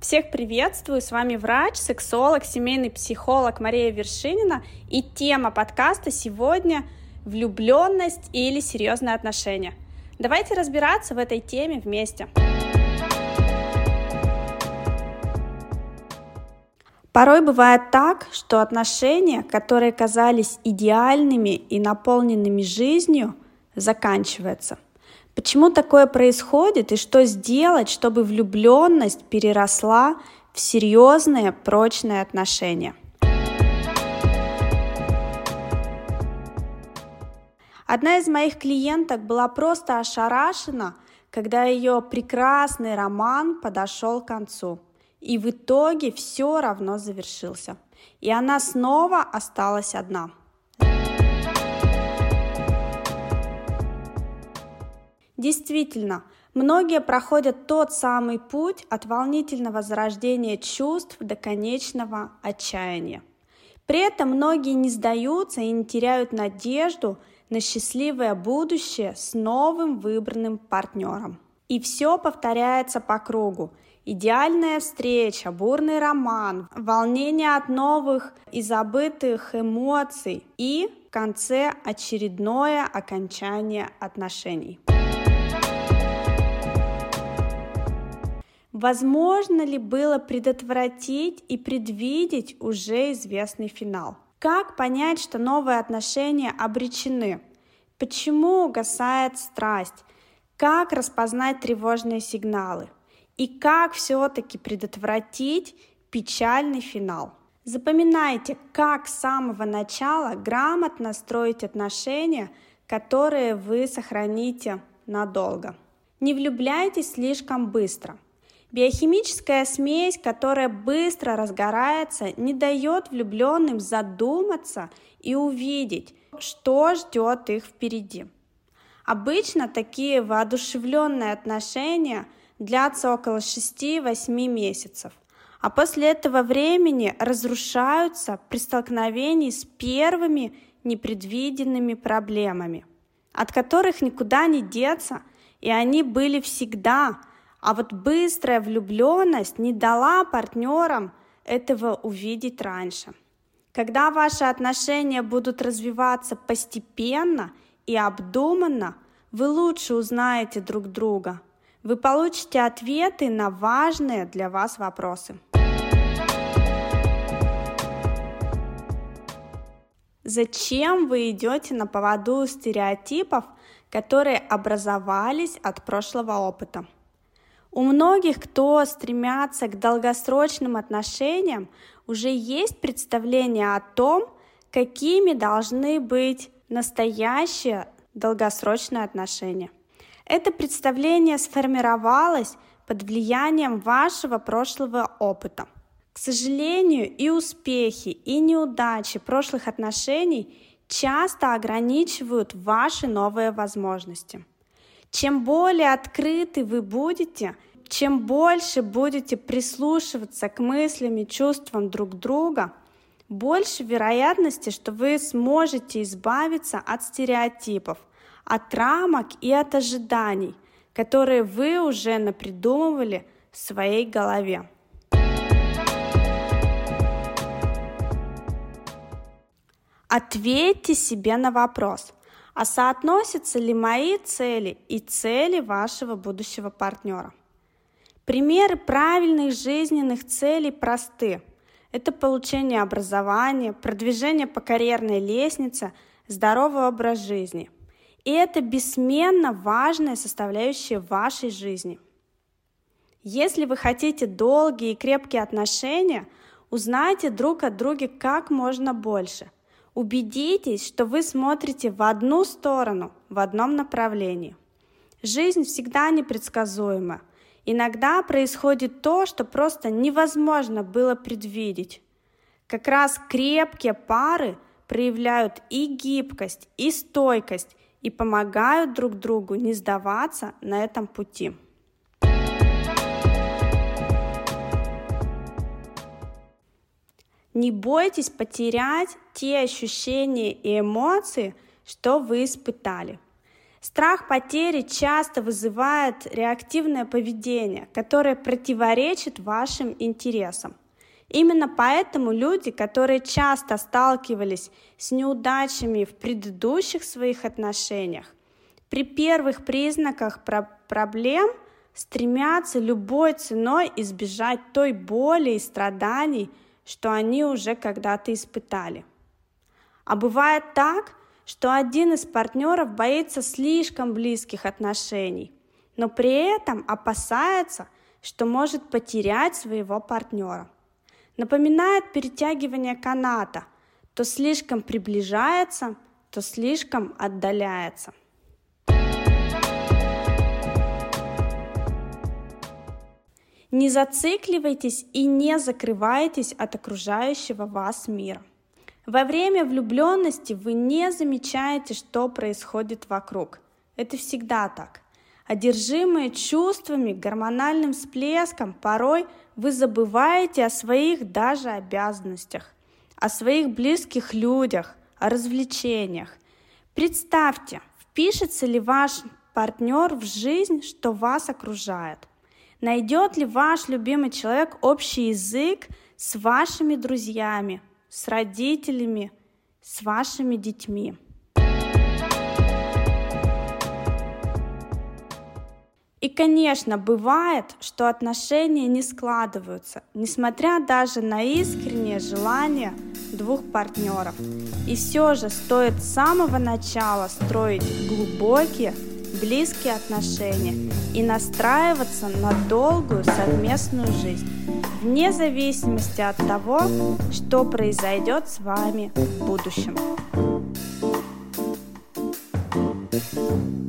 Всех приветствую, с вами врач, сексолог, семейный психолог Мария Вершинина и тема подкаста сегодня влюбленность или серьезные отношения. Давайте разбираться в этой теме вместе. Порой бывает так, что отношения, которые казались идеальными и наполненными жизнью, заканчиваются. Почему такое происходит и что сделать, чтобы влюбленность переросла в серьезные прочные отношения? Одна из моих клиенток была просто ошарашена, когда ее прекрасный роман подошел к концу. И в итоге все равно завершился. И она снова осталась одна – Действительно, многие проходят тот самый путь от волнительного зарождения чувств до конечного отчаяния. При этом многие не сдаются и не теряют надежду на счастливое будущее с новым выбранным партнером. И все повторяется по кругу. Идеальная встреча, бурный роман, волнение от новых и забытых эмоций и в конце очередное окончание отношений. Возможно ли было предотвратить и предвидеть уже известный финал? Как понять, что новые отношения обречены? Почему угасает страсть? Как распознать тревожные сигналы? И как все-таки предотвратить печальный финал? Запоминайте, как с самого начала грамотно строить отношения, которые вы сохраните надолго. Не влюбляйтесь слишком быстро. Биохимическая смесь, которая быстро разгорается, не дает влюбленным задуматься и увидеть, что ждет их впереди. Обычно такие воодушевленные отношения длятся около 6-8 месяцев, а после этого времени разрушаются при столкновении с первыми непредвиденными проблемами, от которых никуда не деться, и они были всегда – а вот быстрая влюбленность не дала партнерам этого увидеть раньше. Когда ваши отношения будут развиваться постепенно и обдуманно, вы лучше узнаете друг друга. Вы получите ответы на важные для вас вопросы. Зачем вы идете на поводу стереотипов, которые образовались от прошлого опыта? У многих, кто стремятся к долгосрочным отношениям, уже есть представление о том, какими должны быть настоящие долгосрочные отношения. Это представление сформировалось под влиянием вашего прошлого опыта. К сожалению, и успехи, и неудачи прошлых отношений часто ограничивают ваши новые возможности – чем более открыты вы будете, чем больше будете прислушиваться к мыслям и чувствам друг друга, больше вероятности, что вы сможете избавиться от стереотипов, от рамок и от ожиданий, которые вы уже напридумывали в своей голове. Ответьте себе на вопрос – а соотносятся ли мои цели и цели вашего будущего партнера. Примеры правильных жизненных целей просты. Это получение образования, продвижение по карьерной лестнице, здоровый образ жизни. И это бессменно важная составляющая вашей жизни. Если вы хотите долгие и крепкие отношения, узнайте друг от друга как можно больше – Убедитесь, что вы смотрите в одну сторону, в одном направлении. Жизнь всегда непредсказуема. Иногда происходит то, что просто невозможно было предвидеть. Как раз крепкие пары проявляют и гибкость, и стойкость, и помогают друг другу не сдаваться на этом пути. Не бойтесь потерять те ощущения и эмоции, что вы испытали. Страх потери часто вызывает реактивное поведение, которое противоречит вашим интересам. Именно поэтому люди, которые часто сталкивались с неудачами в предыдущих своих отношениях, при первых признаках про проблем стремятся любой ценой избежать той боли и страданий, что они уже когда-то испытали. А бывает так, что один из партнеров боится слишком близких отношений, но при этом опасается, что может потерять своего партнера. Напоминает перетягивание каната, то слишком приближается, то слишком отдаляется. Не зацикливайтесь и не закрывайтесь от окружающего вас мира. Во время влюбленности вы не замечаете, что происходит вокруг. Это всегда так. Одержимые чувствами, гормональным всплеском, порой вы забываете о своих даже обязанностях, о своих близких людях, о развлечениях. Представьте, впишется ли ваш партнер в жизнь, что вас окружает. Найдет ли ваш любимый человек общий язык с вашими друзьями, с родителями, с вашими детьми. И, конечно, бывает, что отношения не складываются, несмотря даже на искреннее желание двух партнеров. И все же стоит с самого начала строить глубокие, близкие отношения и настраиваться на долгую совместную жизнь вне зависимости от того, что произойдет с вами в будущем. Thank you.